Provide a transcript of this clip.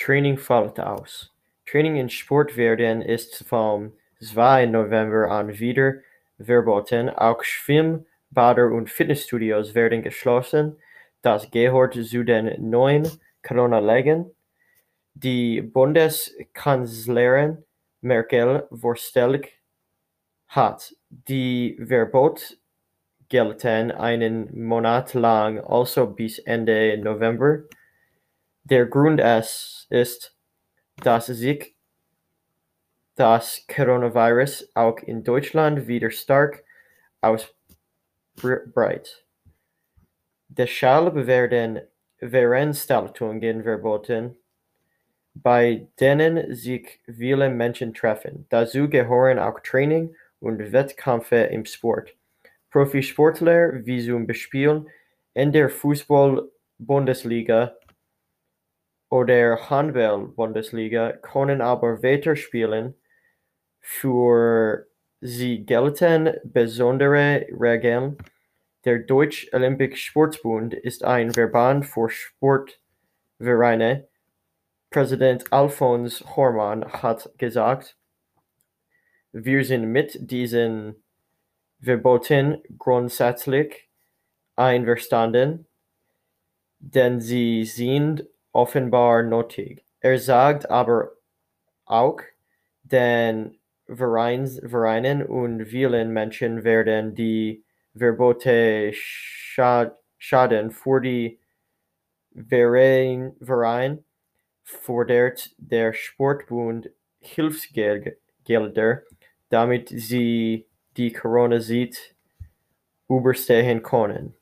Training fällt aus. Training in Sportvereinen ist vom 2. November an wieder verboten, auch Schwimm-, Bäder und Fitnessstudios werden geschlossen, das gehört zu den neuen Corona-Regeln, die Bundeskanzlerin Merkel vorgestellt hat. Die Verbote gelten einen Monat lang, also bis Ende November. Der Grund ist, dass sich das Coronavirus auch in Deutschland wieder stark ausbreitet. Deshalb werden Veranstaltungen verboten, bei denen sich viele Menschen treffen. Dazu gehören auch Training und Wettkämpfe im Sport. Profisportler wie zum Beispiel in der Fußball-Bundesliga oder Handball-Bundesliga können aber weiter spielen, für sie gelten besondere Regeln. Der Deutsche Olympische Sportbund ist ein Verband für Sportvereine. Präsident Alfons Hormann hat gesagt, wir sind mit diesen Verboten grundsätzlich einverstanden, denn sie sind offenbar nötig. Er sagt aber auch, den Vereinen und vielen Menschen werden die Verbote schaden. Für die Vereine fordert der Sportbund Hilfsgelder, damit sie die Corona-Zeit überstehen können.